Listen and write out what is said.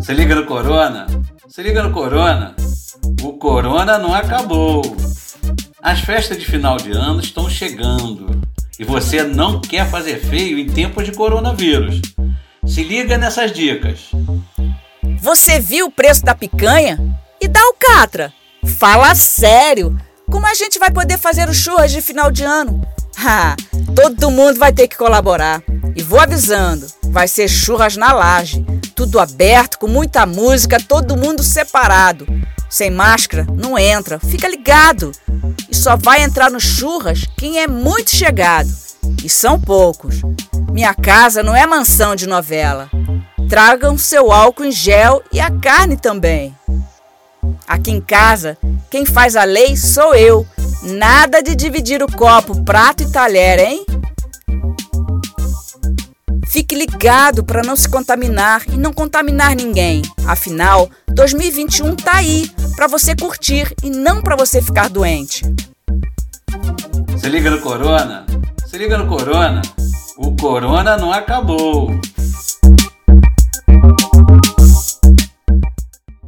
Se liga no Corona, se liga no Corona. O Corona não acabou. As festas de final de ano estão chegando e você não quer fazer feio em tempos de coronavírus. Se liga nessas dicas. Você viu o preço da picanha? E da alcatra? Fala sério! Como a gente vai poder fazer o churras de final de ano? Ha, todo mundo vai ter que colaborar. E vou avisando, vai ser churras na laje. Tudo aberto, com muita música, todo mundo separado. Sem máscara, não entra. Fica ligado. E só vai entrar no churras quem é muito chegado. E são poucos. Minha casa não é mansão de novela. Tragam seu álcool em gel e a carne também. Aqui em casa, quem faz a lei sou eu. Nada de dividir o copo, prato e talher, hein? Fique ligado para não se contaminar e não contaminar ninguém. Afinal, 2021 tá aí para você curtir e não para você ficar doente. Se liga no Corona, se liga no Corona. O Corona não acabou.